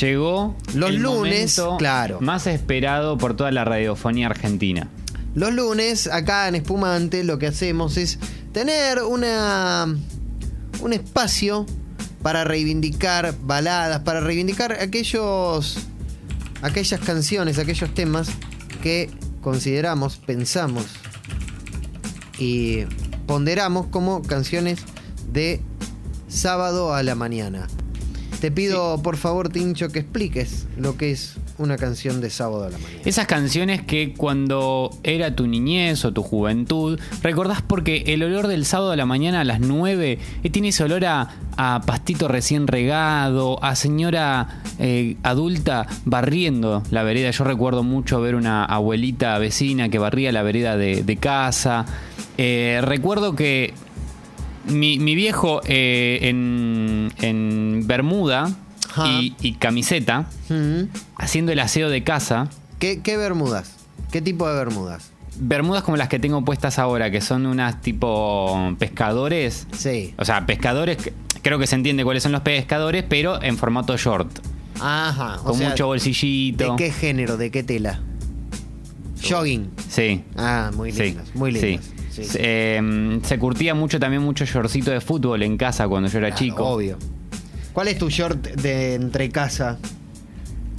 Llegó Los el lunes, momento claro. más esperado por toda la radiofonía argentina. Los lunes, acá en Espumante, lo que hacemos es tener una un espacio para reivindicar baladas, para reivindicar aquellos aquellas canciones, aquellos temas que consideramos, pensamos y ponderamos como canciones de sábado a la mañana. Te pido, por favor, Tincho, que expliques lo que es una canción de sábado a la mañana. Esas canciones que cuando era tu niñez o tu juventud, recordás porque el olor del sábado a la mañana a las 9 eh, tiene ese olor a, a pastito recién regado, a señora eh, adulta barriendo la vereda. Yo recuerdo mucho ver una abuelita vecina que barría la vereda de, de casa. Eh, recuerdo que mi, mi viejo eh, en, en Bermuda y, y camiseta, haciendo el aseo de casa. ¿Qué, qué bermudas? ¿Qué tipo de bermudas? Bermudas como las que tengo puestas ahora, que son unas tipo pescadores. Sí. O sea, pescadores, que- creo que se entiende cuáles son los pescadores, pero en formato short. Ajá. o con sea, mucho bolsillito. ¿De qué género? ¿De qué tela? Jogging. Sí. Ah, muy Sí, lindas. Muy lindas. sí. Sí, sí. Se, eh, se curtía mucho también mucho shortcito de fútbol en casa cuando yo era Claro, chico. Obvio. ¿Cuál es tu short de entre casa?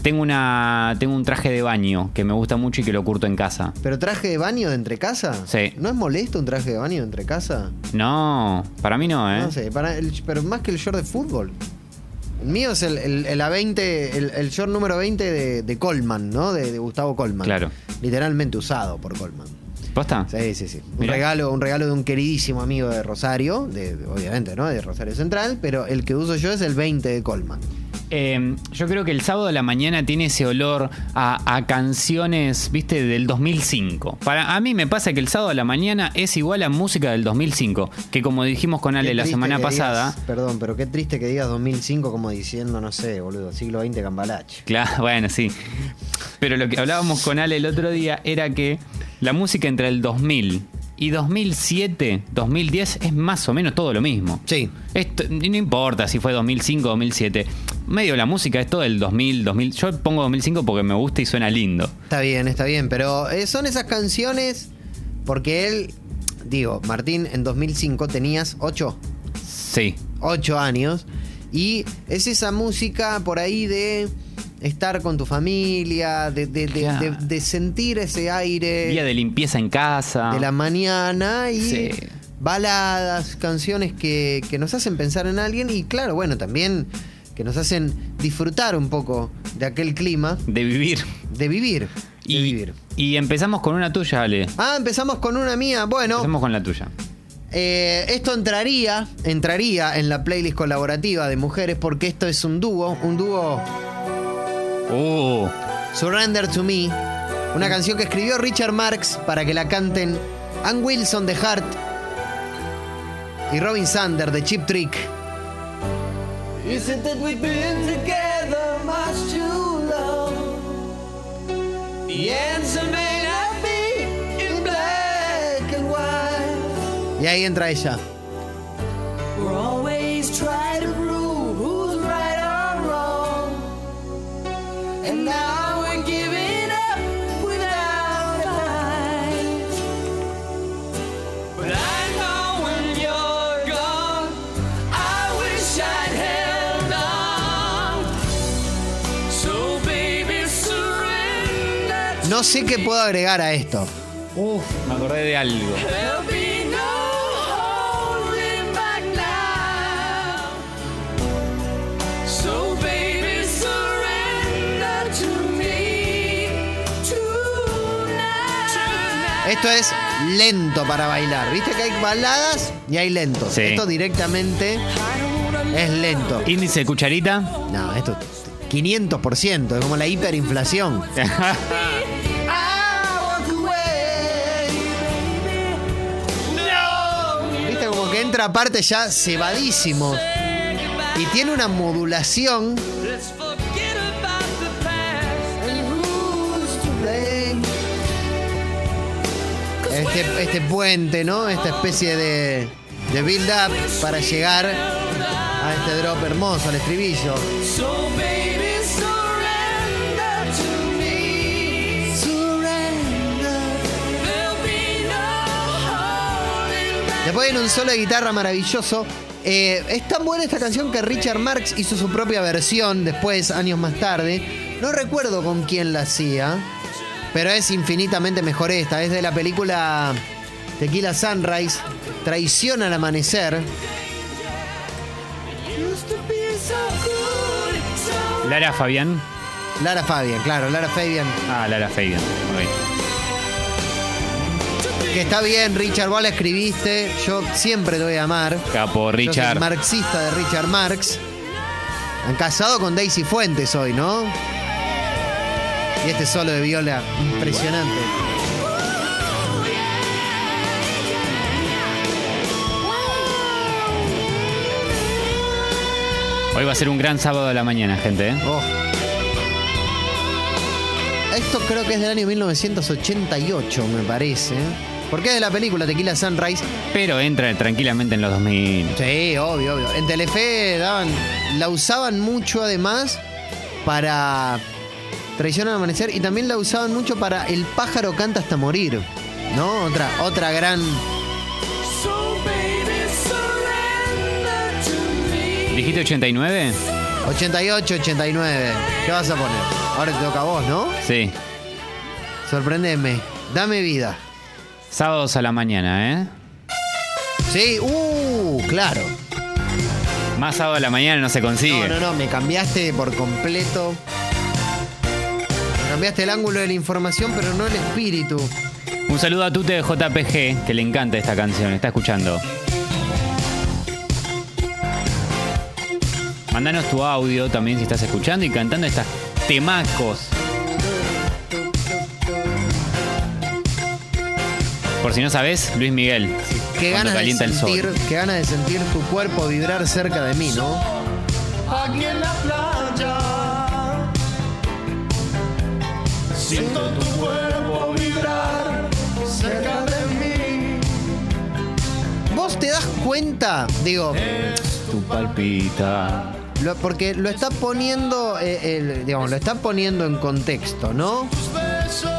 Tengo una tengo un traje de baño que me gusta mucho y que lo curto en casa. ¿Pero traje de baño de entre casa? Sí. ¿No es molesto un traje de baño de entre casa? No, para mí no, ¿eh? No sé, para el- pero más que el short de fútbol. El mío es el, el, el A20, el, el short número 20 de, de Coleman, ¿no? De, de Gustavo Coleman. Claro. Literalmente usado por Coleman. ¿Posta? Sí, sí, sí. Un Mirá. regalo, un regalo de un queridísimo amigo de Rosario, de, de- obviamente, ¿no? De Rosario Central, pero el que uso yo es el 20 de Coleman. Eh, yo creo que el sábado a la mañana tiene ese olor a, a canciones, viste, del 2005. Para a mí me pasa que el sábado a la mañana es igual a música del 2005, que como dijimos con Ale la semana pasada. digas- perdón, pero qué triste que digas 2005 como diciendo, no sé, boludo, siglo XX Cambalache. Claro, bueno, sí. Pero lo que hablábamos con Ale el otro día era que la música entre el 2000 y 2007, 2010 es más o menos todo lo mismo. Sí. Esto, no importa si fue 2005 o 2007. Medio la música es todo el 2000, 2000. Yo pongo 2005 porque me gusta y suena lindo. Está bien, está bien, pero eh, son esas canciones porque él, digo, Martín, en 2005 tenías 8, Sí. 8 años y es esa música por ahí de estar con tu familia, de, de- de- Claro. de- de sentir ese aire Día de limpieza en casa. de la mañana y Sí. baladas, canciones que, que nos hacen pensar en alguien y claro, bueno, también que nos hacen disfrutar un poco de aquel clima, De vivir. de vivir. De Y, vivir. y empezamos con una tuya, Ale. Ah, empezamos con una mía. Bueno, Empezamos con la tuya. eh, esto entraría, entraría en la playlist colaborativa de mujeres porque esto es un dúo, un dúo Uh, Surrender to Me, una canción que escribió Richard Marx para que la canten Ann Wilson de Heart y Robin Sander de Chip Trick. Is it that we've been together much too long? The answer may not be in black and white. Y ahí entra ella. No sé qué puedo agregar a esto. uf, me acordé de algo. Esto es lento para bailar. Viste que hay baladas y hay lentos. Sí. Esto directamente es lento. Índice de cucharita. No, esto es 500%, es como la hiperinflación. Viste como que entra aparte ya cebadísimo. Y tiene una modulación. este, este puente, ¿no? Esta especie de, de build-up para llegar a este drop hermoso, al estribillo. Después en un solo de guitarra maravilloso. Eh, es tan buena esta canción que Richard Marx hizo su propia versión después, años más tarde. No recuerdo con quién la hacía pero es infinitamente mejor esta. Es de la película Tequila Sunrise, Traición al Amanecer. Lara Fabián. Lara Fabian, claro, Lara Fabian. Ah, Lara Fabián. Ok. Que está bien, Richard, vos la escribiste. Yo siempre te voy a amar. Capo, Yo soy Richard. marxista de Richard Marx. Han casado con Daisy Fuentes hoy, ¿no? Y este solo de viola, impresionante. Hoy va a ser un gran sábado de la mañana, gente. ¿eh? Oh. Esto creo que es del año 1988, me parece. Porque es de la película Tequila Sunrise. Pero entra tranquilamente en los 2000. Sí, obvio, obvio. En Telefe daban, la usaban mucho además para Traición al Amanecer y también la usaban mucho para El pájaro canta hasta morir. ¿No? Otra, otra gran. ¿Dijiste 89? 88, 89. ¿Qué vas a poner? Ahora te toca a vos, ¿no? Sí. Sorprendeme. Dame vida. Sábados a la mañana, ¿eh? Sí, uh, claro. Más sábado a la mañana no se consigue. No, no, no, me cambiaste por completo. Cambiaste el ángulo de la información, pero no el espíritu. Un saludo a Tute de JPG, que le encanta esta canción, está escuchando. Mandanos tu audio también si estás escuchando y cantando estas temacos. Por si no sabes, Luis Miguel. Qué cuando ganas, de calienta el sentir, sol. qué ganas de sentir tu cuerpo vibrar cerca de mí, ¿no? Aquí en la playa. Siento tu cuerpo vibrar cerca de mí. ¿Vos te das cuenta? Digo, Tu palpita. lo- porque lo está poniendo, eh, el- digamos, lo está poniendo en contexto, ¿no? Tus besos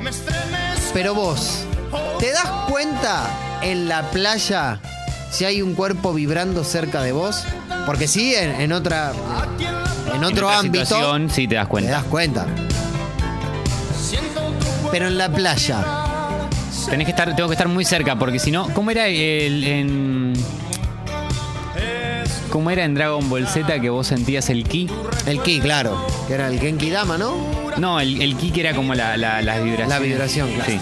me estremecen. Pero vos, ¿te das cuenta en la playa si hay un cuerpo vibrando cerca de vos? Porque sí, en, en otra, Aquí en otro otra ámbito, situación, sí te das te cuenta. das cuenta. Pero en la playa, Tenés que estar, tengo que estar muy cerca, porque si no, ¿cómo era el en. ¿Cómo era en Dragon Ball Z que vos sentías el ki? el ki, claro, que era el Genki Dama, ¿no? No, el, el ki que era como la, la, las vibraciones. La vibración, claro. Sí.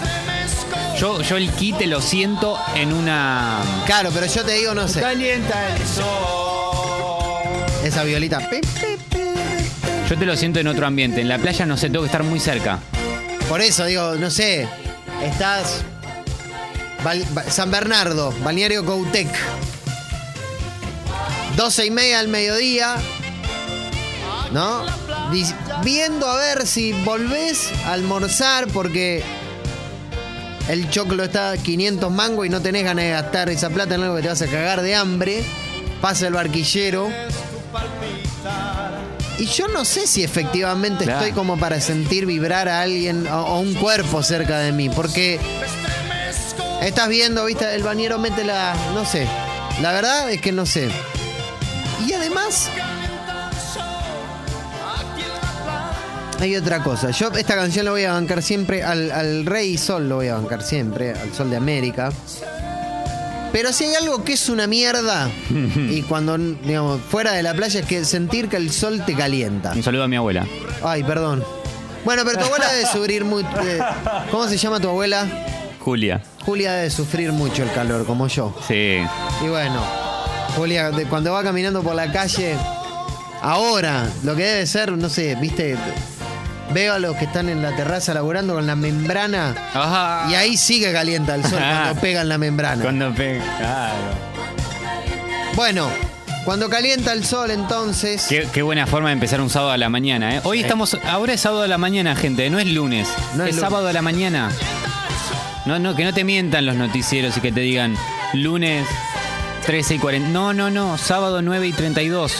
Yo, yo el ki te lo siento en una. Claro, pero yo te digo, no sé, Calienta el sol. esa violita. Yo te lo siento en otro ambiente. En la playa no sé, tengo que estar muy cerca. Por eso digo, no sé, estás San Bernardo, Balneario Coutec. 12 y media al mediodía. ¿No? Viendo a ver si volvés a almorzar porque el choclo está a 500 mangos y no tenés ganas de gastar esa plata en algo que te vas a cagar de hambre. Pasa el barquillero. Y yo no sé si efectivamente Claro. estoy como para sentir vibrar a alguien o, o un cuerpo cerca de mí. Porque estás viendo, viste, el bañero mete la. No sé. La verdad es que no sé. Y además. Hay otra cosa. Yo esta canción la voy a bancar siempre. Al, al Rey Sol lo voy a bancar siempre. Al Sol de América. Pero si hay algo que es una mierda. y cuando, digamos, fuera de la playa es que sentir que el sol te calienta. Un saludo a mi abuela. Ay, perdón. Bueno, pero tu abuela debe sufrir muy. eh, ¿Cómo se llama tu abuela? Julia. Julia debe sufrir mucho el calor, como yo. Sí. Y bueno, Julia, de- cuando va caminando por la calle, ahora, lo que debe ser, no sé, viste, veo a los que están en la terraza laburando con la membrana Ajá. y ahí sí que calienta el sol cuando pegan la membrana. Cuando pega. Claro. Bueno, cuando calienta el sol, entonces. Qué, qué buena forma de empezar un sábado a la mañana, ¿eh? Hoy estamos. Ahora es sábado a la mañana, gente. No es lunes. No es es lunes. sábado a la mañana. No, no, que no te mientan los noticieros y que te digan lunes 13 y 40. No, no, no. Sábado 9 y 32.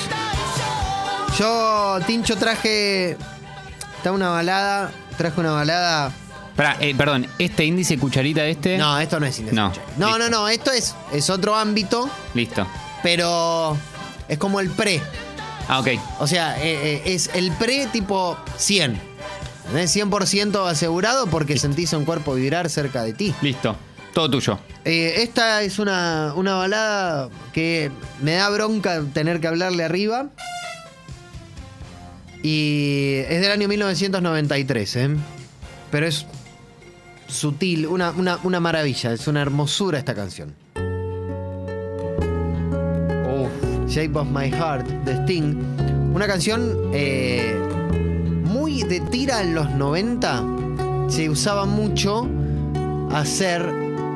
Yo, Tincho, traje. Está una balada. Traje una balada Pará, eh, perdón, este índice cucharita este. No, esto no es Índice No, Cucharita. No, no, listo. no, esto es, es otro ámbito, Listo. pero es como el pre. Ah, ok. O sea, eh, eh, es el pre tipo 100. ¿entendés? 100% asegurado porque sentís un cuerpo vibrar cerca de ti. Listo. Todo tuyo. Eh, esta es una, una balada que me da bronca tener que hablarle arriba. Y es del año 1993, ¿eh? Pero es sutil, una, una- una maravilla, es una hermosura esta canción. Shape of My Heart de Sting. Una canción eh, muy de tira en los 90. Se usaba mucho hacer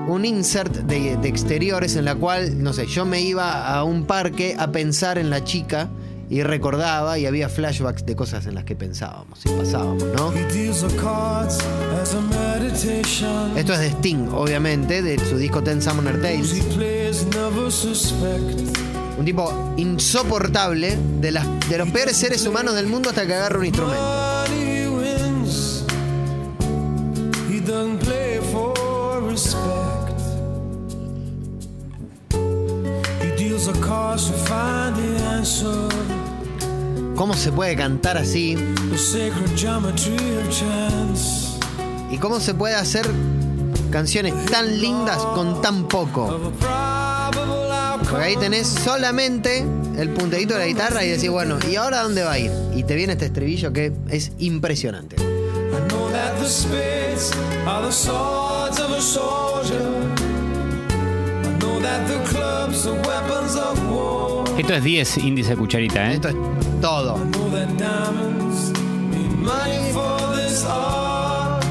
un insert de, de exteriores en la cual, no sé, yo me iba a un parque a pensar en la chica y recordaba y había flashbacks de cosas en las que pensábamos y pasábamos, ¿no? Esto es de Sting, obviamente, de su disco Ten Summoner Tales. Un tipo insoportable, de, las, de los peores seres humanos del mundo hasta que agarra un instrumento. ¿Cómo se puede cantar así? ¿Y cómo se puede hacer canciones tan lindas con tan poco? Porque ahí tenés solamente el punterito de la guitarra y decís, bueno, ¿y ahora dónde va a ir? Y te viene este estribillo que es impresionante. I know that the Esto es 10 índice cucharita, ¿eh? Esto es todo. I know that diamonds need money for this art.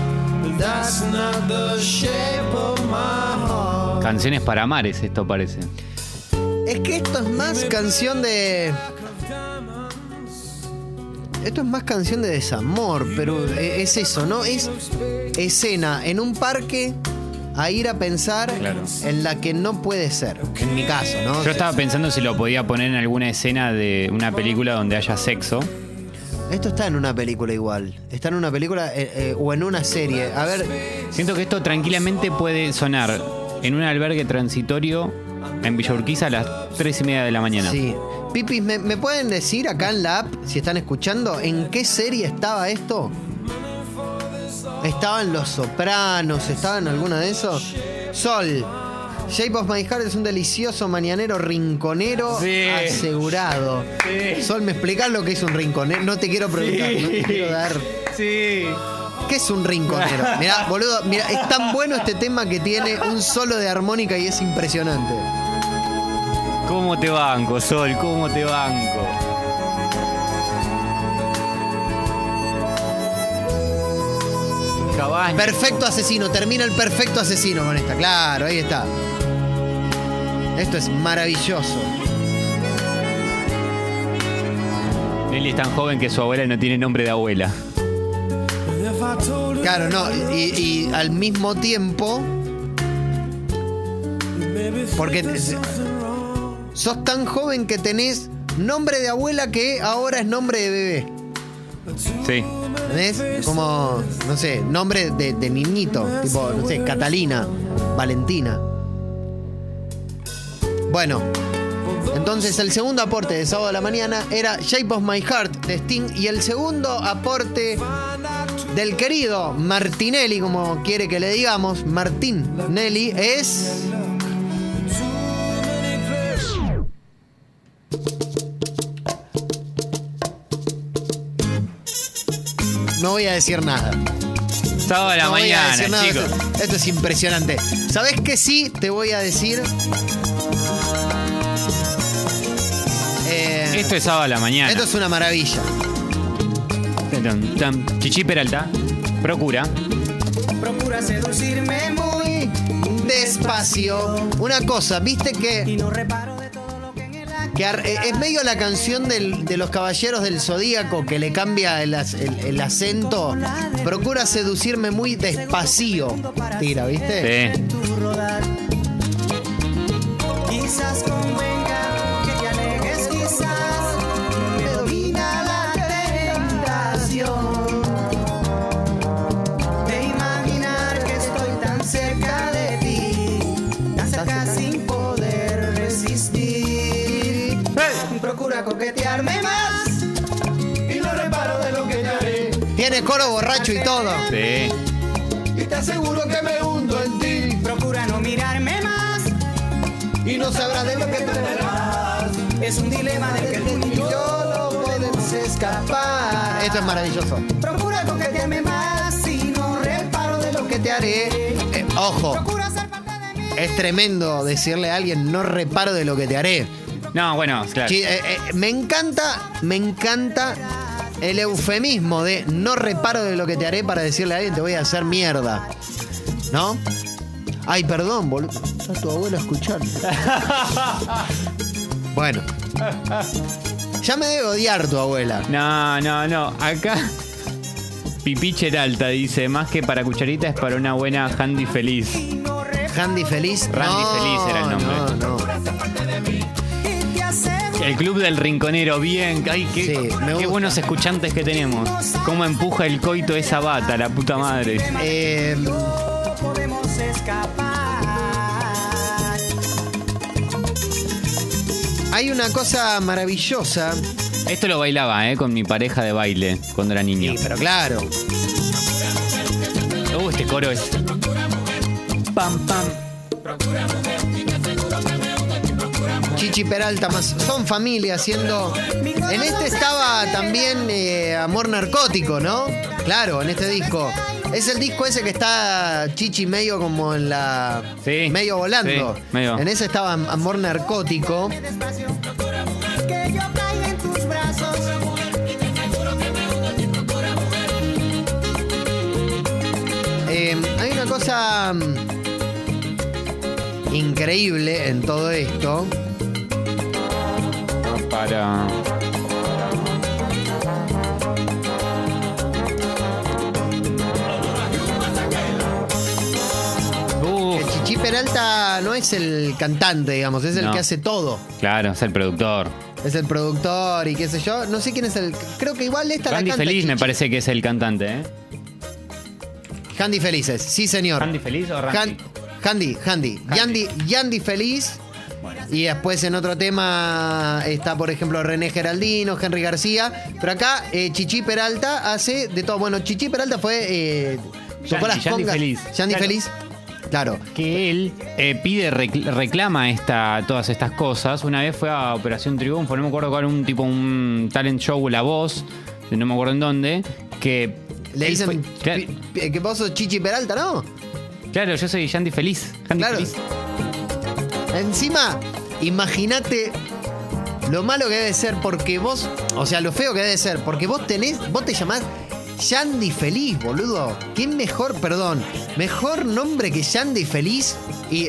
But that's not the shape of my heart. Canciones para mares, esto parece. Es que esto es más canción de... Esto es más canción de desamor, pero e- es eso, ¿no? Es escena en un parque a ir a pensar Claro. en la que no puede ser, en mi caso, ¿no? Yo estaba pensando si lo podía poner en alguna escena de una película donde haya sexo. Esto está en una película igual. Está en una película eh, eh, o en una serie. A ver, Siento que esto tranquilamente puede sonar en un albergue transitorio en Villa Urquiza a las 3 y media de la mañana. sí. Pipis, ¿me, me pueden decir acá en la app, si están escuchando, en qué serie estaba esto? ¿Estaba en Los Sopranos? ¿Estaba en alguna de esos? Sol. Shape of My Heart es un delicioso mañanero rinconero Sí. asegurado. Sol, ¿me explicás lo que es un rinconero? No te quiero preguntar, no te quiero dar. Sí. ¿Qué es un rinconero? Mirá, boludo, mira, es tan bueno este tema que tiene un solo de armónica y es impresionante. ¿Cómo te banco, Sol? ¿Cómo te banco? Cabaña. Perfecto asesino, termina el perfecto asesino con esta, claro, ahí está. Esto es maravilloso. Nelly es tan joven que su abuela no tiene nombre de abuela. Claro, no, y, y al mismo tiempo, porque sos tan joven que tenés nombre de abuela que ahora es nombre de bebé. Sí. Como, no sé, nombre de, de niñito, tipo, no sé, Catalina, Valentina. Bueno, entonces el segundo aporte de sábado a la mañana era Shape of My Heart de Sting y el segundo aporte del querido Martinelli, como quiere que le digamos, Martín Nelly, es... No voy a decir nada. Sábado a la No mañana, chicos. Esto, esto es impresionante. ¿Sabes qué sí te voy a decir? Eh, Esto es sábado a la mañana. esto es una maravilla. Chichi Peralta. Procura. Procura seducirme muy despacio. Una cosa, viste y que, no reparo eh, es medio la canción de los caballeros del zodíaco que le cambia el, acento. Procura seducirme muy despacio. Tira, ¿viste? Sí. Quizás convenga que te alejes, quizás te domina la tentación de imaginar que estoy tan cerca de ti, tan cerca sin Procura coquetearme más. Y no reparo de lo que te haré. Tiene coro borracho y todo. Sí. Y te aseguro que me hundo en ti. Procura no mirarme más. Y no sabrás de lo que te verás. Es un dilema del que tú y yo Yo no podemos escapar. Esto es maravilloso. Procura coquetearme más. Y no reparo de lo que te haré. Eh, ojo, Procura ser parte de mí. es tremendo decirle a alguien no reparo de lo que te haré. No, bueno, claro. Eh, eh, me encanta, me encanta el eufemismo de no reparo de lo que te haré para decirle a alguien te voy a hacer mierda. ¿No? Ay, perdón, boludo. Está tu abuela escuchando. bueno. Ya me debe odiar tu abuela. No, no, no. Acá. Pipicher alta dice: Más que para cucharita es para una buena handy feliz. Handy Feliz. Randy No, Feliz era el nombre. No, no. El club del rinconero, bien. Ay, qué, Sí, me qué gusta. buenos escuchantes que tenemos. Cómo empuja el coito esa bata, la puta madre. Eh, no podemos escapar. hay una cosa maravillosa. Esto lo bailaba, ¿eh? Con mi pareja de baile cuando era niño. Sí, pero claro. Uh, este coro es. Pam, pam. Chichi Peralta más. Son familia haciendo. En este estaba también eh, Amor Narcótico, ¿no? Claro, en este disco. Es el disco ese que está Chichi medio como en la. Sí, medio volando. sí, medio. En ese estaba Amor Narcótico. Eh, hay una cosa mm, increíble en todo esto. Para. Chichi Peralta no es el cantante, digamos, es el No. que hace todo. claro, es el productor. Es el productor y qué sé yo. No sé quién es el. Creo que igual esta Randy la canta Feliz me Chichi. parece que es el cantante, ¿eh? Handy Felices, sí señor. ¿Handy Feliz o Randy? Han- Handy, Handy. Yandy, Yandy Feliz. Y después en otro tema está, por ejemplo, René Geraldino, Henry García. Pero acá eh, Chichi Peralta hace de todo. Bueno, Chichi Peralta fue. Eh, tocó Yandy, las Yandy congas. Feliz. Yandy Claro. Feliz. Claro. que él eh, pide, rec- reclama esta, todas estas cosas. Una vez fue a Operación Triunfo, no me acuerdo cuál, un tipo, un talent show, La Voz, no me acuerdo en dónde, que... Le dicen fue- claro, pi- que vos sos Chichi Peralta, ¿no? claro, yo soy Yandy Feliz. Yandy Claro. Feliz. Encima, imagínate lo malo que debe ser porque vos, o sea, lo feo que debe ser, porque vos tenés, vos te llamás Yandy Feliz, boludo. ¿Qué mejor, perdón, mejor nombre que Yandy Feliz? Y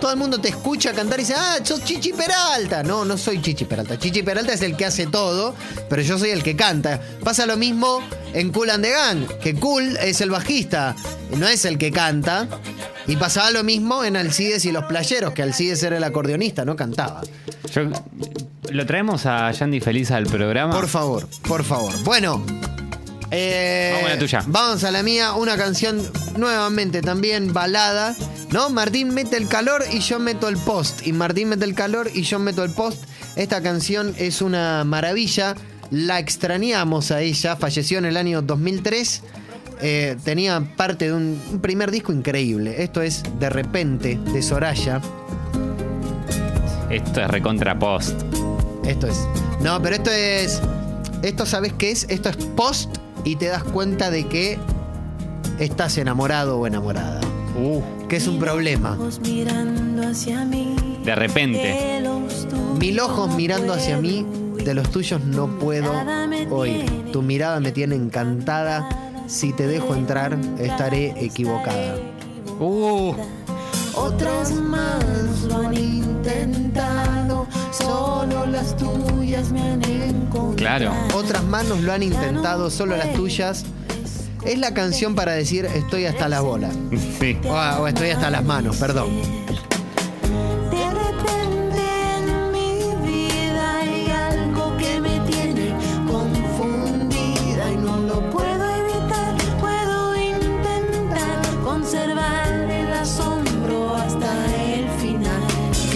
todo el mundo te escucha cantar y dice, ah, sos Chichi Peralta. No, no soy Chichi Peralta. Chichi Peralta es el que hace todo, pero yo soy el que canta. Pasa lo mismo en Cool and the Gang, que Cool es el bajista, no es el que canta. Y pasaba lo mismo en Alcides y los playeros, que Alcides era el acordeonista, no cantaba. Yo- ¿Lo traemos a Yandy Feliz al programa? Por favor, por favor. Bueno. Eh, Vamos a la tuya. Vamos a la mía, una canción nuevamente también balada. ¿No? Martín mete el calor y yo meto el post. Y Martín mete el calor y yo meto el post. Esta canción es una maravilla. La extrañamos a ella. Falleció en el año 2003. Eh, tenía parte de un, un primer disco increíble. Esto es De repente, de Soraya. Esto es recontra post. Esto es. No, pero esto es. Esto, ¿sabes qué es? Esto es post y te das cuenta de que estás enamorado o enamorada. Uh, Que es un problema. mirando hacia mí. de repente. Mil ojos mirando hacia mí, de los tuyos no puedo oír. Tu mirada me tiene encantada. Si te dejo entrar, estaré equivocada. Uh, Otras más lo han intentado, solo las tuyas me han encontrado. claro. Otras manos lo han intentado, solo las tuyas. Es la canción para decir estoy hasta las bolas. Sí. O, o estoy hasta las manos, perdón.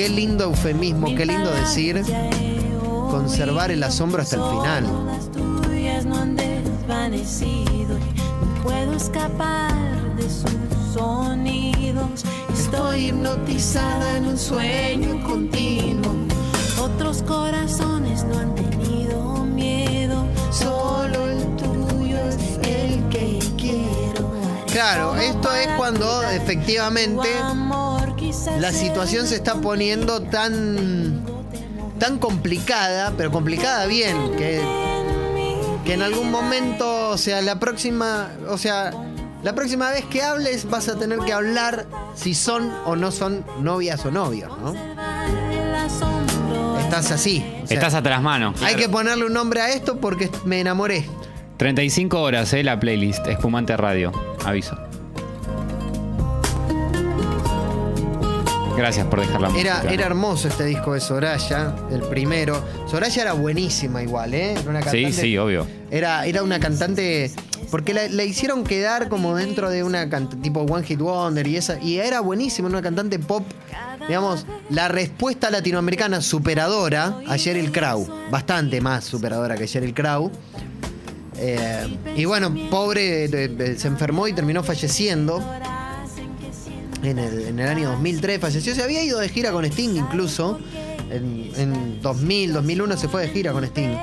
Qué lindo eufemismo, qué lindo decir conservar el asombro hasta el final. Puedo escapar de sus sonidos. Estoy hipnotizada en un sueño continuo. Otros corazones no han tenido miedo. Solo el tuyo es el que quiero. Claro, esto es cuando efectivamente la situación se está poniendo tan tan complicada, pero complicada bien, que, que en algún momento, o sea, la próxima, o sea, la próxima vez que hables vas a tener que hablar si son o no son novias o novios, ¿no? Estás así. o sea, Estás hasta las manos. Hay que ponerle un nombre a esto porque me enamoré. 35 horas, eh, la playlist. Espumante Radio. Aviso. Gracias por dejar la Era, música. era hermoso este disco de Soraya, el primero. Soraya era buenísima igual, ¿eh? Era una Sí, cantante- sí, obvio. Era, era una cantante. Porque la, la hicieron quedar como dentro de una cant- tipo One Hit Wonder y esa. Y era buenísima, una cantante pop. Digamos, la respuesta latinoamericana superadora a Sheryl Crow. Bastante más superadora que Sheryl Crow. Eh, y bueno, pobre, se enfermó y terminó falleciendo. En el, en el año 2003 falleció. Se había ido de gira con Sting incluso. En, en 2000, 2001 se fue de gira con Sting.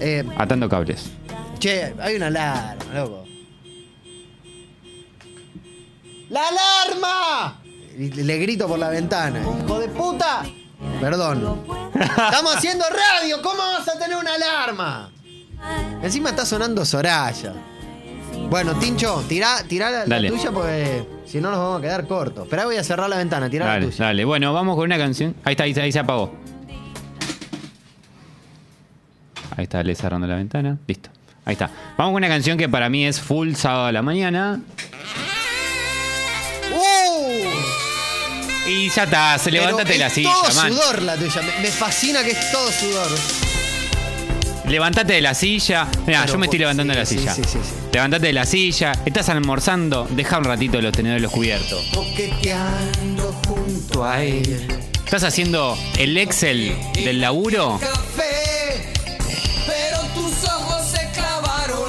Eh, Atando cables. Che, hay una alarma, loco. ¡La alarma! Y le grito por la ventana. ¡Hijo de puta! Perdón. Estamos haciendo radio, ¿cómo vas a tener una alarma? Encima está sonando Soraya. Bueno, Tincho, tirá, tirá la, la tuya porque si no nos vamos a quedar cortos. Esperá, voy a cerrar la ventana, tirá la tuya. dale. Bueno, vamos con una canción. Ahí está, ahí, ahí se apagó. Ahí está, le cerrando la ventana. Listo. Ahí está. Vamos con una canción que para mí es full sábado a la mañana. ¡Uh! Y ya está, se Pero levántate de la es silla, todo man. sudor la tuya. Me, me fascina que es todo sudor. Levántate de la silla. Mira, Pero yo me estoy levantando de la sí, sí, silla. sí, sí, sí. Levántate de la silla. Estás almorzando. Deja un ratito los tenedores los cubiertos. Coqueteando junto a él. Estás haciendo el Excel del laburo.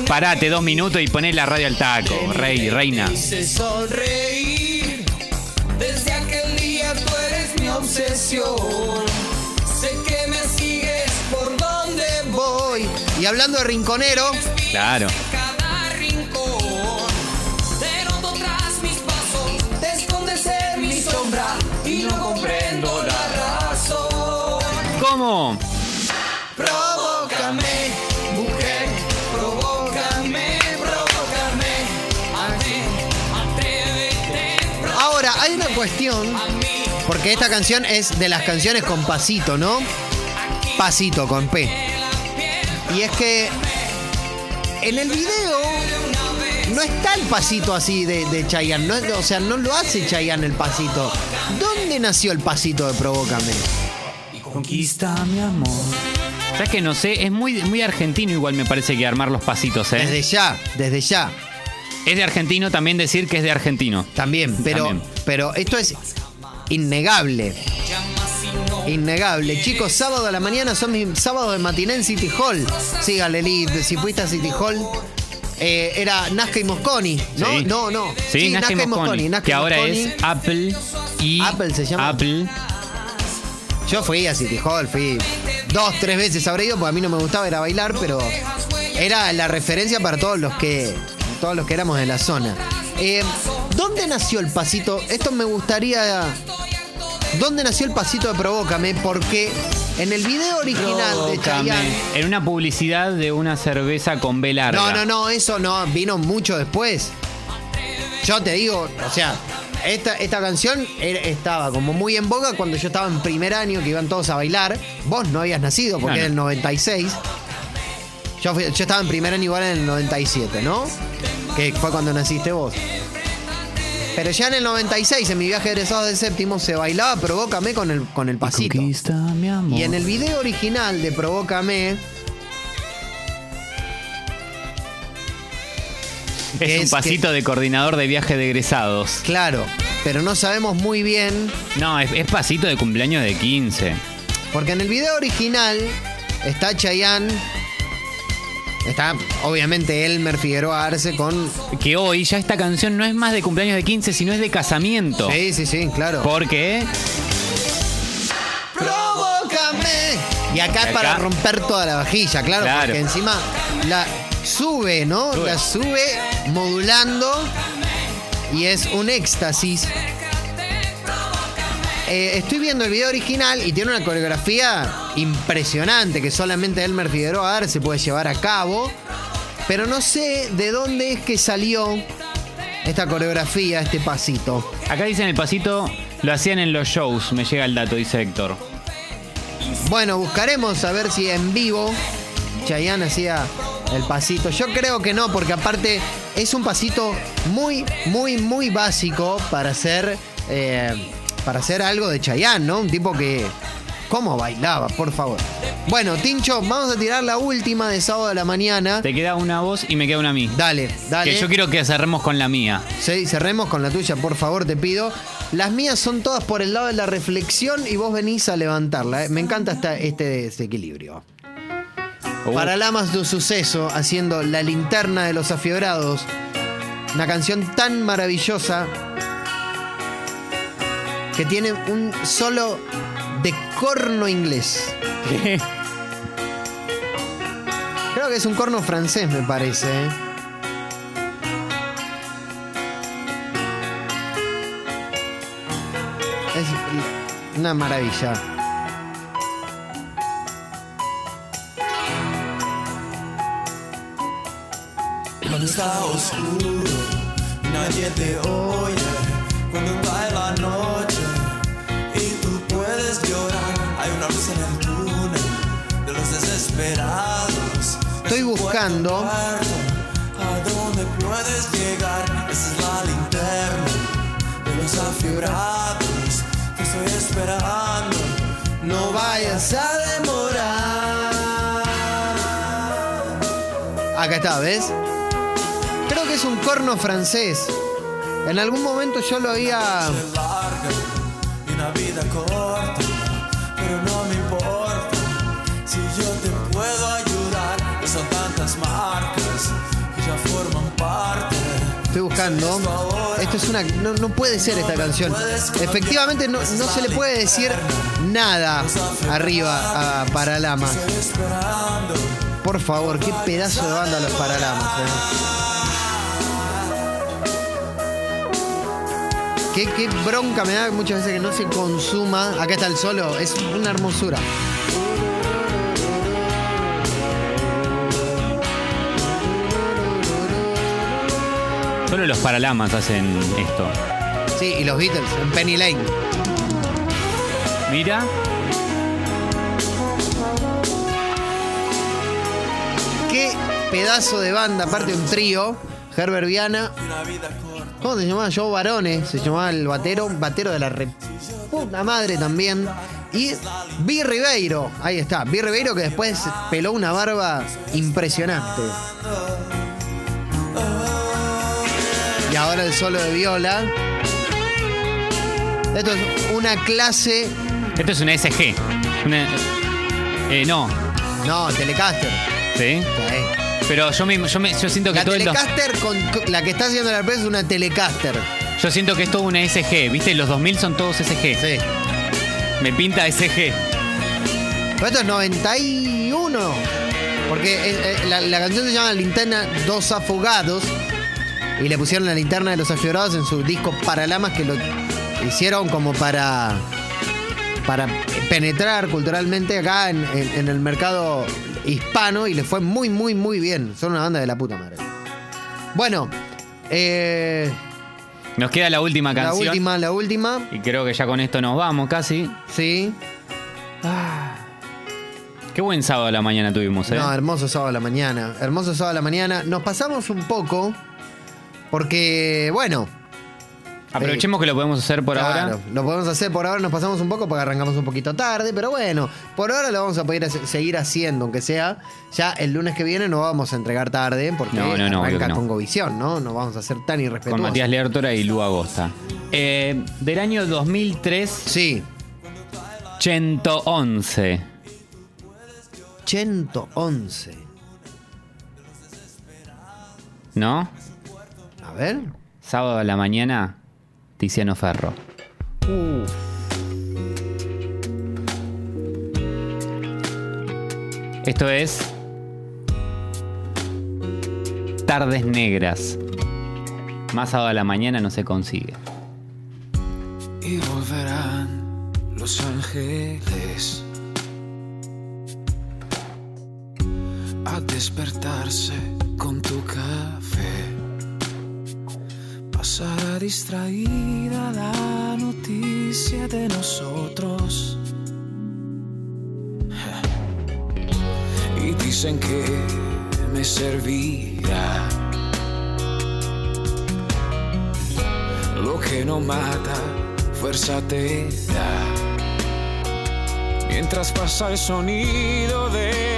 Parate dos minutos y poné la radio al taco. Rey, reina. Desde aquel día tú eres mi obsesión. Sé que me sigues por donde. Voy. Y hablando de rinconero, Claro. ¿Cómo? Provócame, mujer, provócame, provócame. Atrévete, ahora hay una cuestión, porque esta canción es de las canciones con pasito, ¿no? Pasito con P. Y es que en el video no está el pasito así de, de Chayanne, no o sea, no lo hace Chayanne el pasito. ¿Dónde nació el pasito de Provócame? Conquista mi amor. ¿Sabes que no sé? Es muy, muy argentino igual me parece que armar los pasitos, ¿eh? Desde ya, desde ya. Es de argentino también decir que es de argentino. También, pero, También. pero esto es innegable. Innegable. Chicos, sábado a la mañana son mis sábados de matiné en City Hall. Sígale, Lid, si fuiste a City Hall. Eh, era Nazca y Mosconi, ¿no? Sí. No, no. Sí, Nazca y Mosconi, Nazca que y ahora Mosconi. es Apple y Apple se llama. Apple. Yo fui a City Hall, fui dos, tres veces habré ido, porque a mí no me gustaba ir a bailar, pero era la referencia para todos los que todos los que éramos de la zona. Eh, ¿Dónde nació el pasito? Esto me gustaría. ¿Dónde nació el pasito de Provócame? Porque en el video original de. Chayanne. En una publicidad de una cerveza con B larga. No, no, no, eso no, vino mucho después. Yo te digo, o sea, esta, esta canción era- estaba como muy en boga cuando yo estaba en primer año, que iban todos a bailar. Vos no habías nacido porque No, era el 96. Yo, fui- yo estaba en primer año igual en el 97, ¿no? Que fue cuando naciste vos. Pero ya en el 96, en mi viaje de egresados del séptimo, se bailaba Provócame con el, con el pasito. Conquista mi amor. Y en el video original de Provócame, es un es pasito de coordinador de viaje de egresados. claro, pero no sabemos muy bien No, es, es pasito de cumpleaños de 15. Porque en el video original está Chayanne. Está, obviamente, Elmer Figueroa Arce con. Que hoy ya esta canción no es más de cumpleaños de 15, sino es de casamiento. Sí, sí, sí, claro. Porque ¡Provócame! Y acá es para romper toda la vajilla, claro, Claro. porque encima la sube, ¿no? Sube. La sube modulando y es un éxtasis. Eh, estoy viendo el video original y tiene una coreografía impresionante que solamente Elmer Figueroa Arce puede llevar a cabo. Pero no sé de dónde es que salió esta coreografía, este pasito. acá dicen el pasito lo hacían en los shows, me llega el dato, dice Héctor. Bueno, buscaremos a ver si en vivo Chayanne hacía el pasito. Yo creo que no, porque aparte es un pasito muy, muy, muy básico para hacer, eh, para hacer algo de Chayanne, ¿no? Un tipo que... ¿Cómo bailaba, por favor? Bueno, Tincho, vamos a tirar la última de sábado de la mañana. Te queda una voz y me queda una a mí. Dale, dale. Que yo quiero que cerremos con la mía. Sí, cerremos con la tuya, por favor, te pido. Las mías son todas por el lado de la reflexión y vos venís a levantarla. ¿eh? Me encanta esta- este desequilibrio. Uh, Paralamas de suceso haciendo La linterna de los afiebrados. Una canción tan maravillosa que tiene un solo de corno inglés. ¿qué? Creo que es un corno francés, me parece. ¿eh? Es una maravilla. Cuando está oscuro y nadie te oye, cuando cae la noche y tú puedes llorar, hay una luz en el túnel de los desesperados. Estoy buscando. ¿A dónde puedes llegar? Esa es la linterna de los afiebrados. Te estoy esperando. No vayas a demorar. Acá está, ¿ves? Que es un corno francés. En algún momento yo lo había. Estoy buscando. Esto es una. No, puede ser esta canción. Efectivamente, no, no se le puede decir nada arriba a Paralamas. Por favor, qué pedazo de banda los Paralamas. Qué, qué bronca me da muchas veces que no se consuma. Acá está el solo, es una hermosura. Solo los paralamas hacen esto. Sí, y los Beatles en Penny Lane. Mira, Qué pedazo de banda, aparte un trío. Herbert Viana. ¿Cómo se llamaba? Joe Barone, se llamaba el batero, batero de la re puta madre también. Y Vi Ribeiro, ahí está, Vi Ribeiro que después peló una barba impresionante. Y ahora el solo de viola. Esto es una clase. esto es una SG. Una- eh, no, No, Telecaster. ¿sí? Sí. Pero yo, me, yo, me- yo siento que La todo Telecaster con, con- la que está haciendo la empresa es una Telecaster. yo siento que es todo una SG. ¿Viste? Los 2000 son todos SG. Sí. Me pinta SG. Pero esto es 91. Porque eh, eh, la, la canción se llama Linterna Dos Afogados. Y le pusieron la linterna de los afiorados en su disco Paralamas que lo hicieron como para. para penetrar culturalmente acá en, en- en el mercado hispano y le fue muy, muy, muy bien. Son una banda de la puta madre. Bueno, eh, Nos queda la última la canción. última, la última. Y creo que ya con esto nos vamos casi. Sí. Qué buen sábado a la mañana tuvimos, ¿eh? No, hermoso sábado a la mañana. Hermoso sábado a la mañana. Nos pasamos un poco porque, bueno, Aprovechemos que lo podemos hacer por claro, ahora. lo podemos hacer por ahora. Nos pasamos un poco porque arrancamos un poquito tarde, pero bueno, por ahora lo vamos a poder hace- seguir haciendo, aunque sea ya el lunes que viene no vamos a entregar tarde porque No, no, no, obvio arranca que no. con Govisión, ¿no? No vamos a ser tan Con irrespetuosos. Matías Lertora y Lu Agosta. Eh, del año 2003, Sí, 111. 111. ¿No? A ver. Sábado a la mañana, Tiziano Ferro. Esto es. Tardes negras. Más sábado a la mañana no se consigue. y volverán los ángeles a despertarse con tu café. Distraída la noticia de nosotros. Y dicen que me servirá. Lo que no mata, fuerza te da. Mientras pasa el sonido de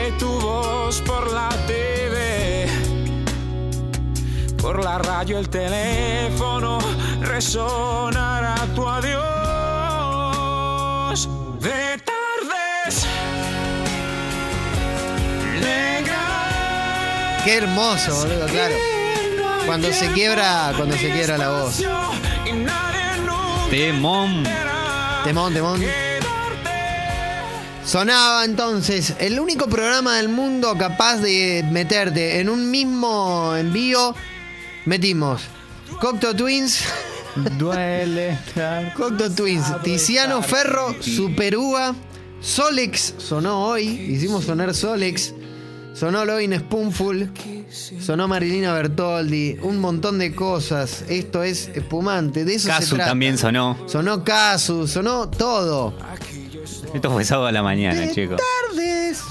el teléfono, resonará tu adiós. De tardes negras. Qué hermoso, boludo, claro. Cuando se quiebra, cuando se quiebra la voz. Temón. Temón, temón. Sonaba entonces el único programa del mundo capaz de meterte en un mismo envío. Metimos Cocteau Twins, Duele. Cocteau Twins, Tiziano Ferro, Superúa, Solex sonó hoy, hicimos sonar Solex, sonó Lovin Spoonful, sonó Marilina Bertoldi, un montón de cosas. Esto es espumante, de eso se Casu trata. también sonó. Sonó Casu, sonó todo. Esto fue sábado a la mañana, De chicos. tardes.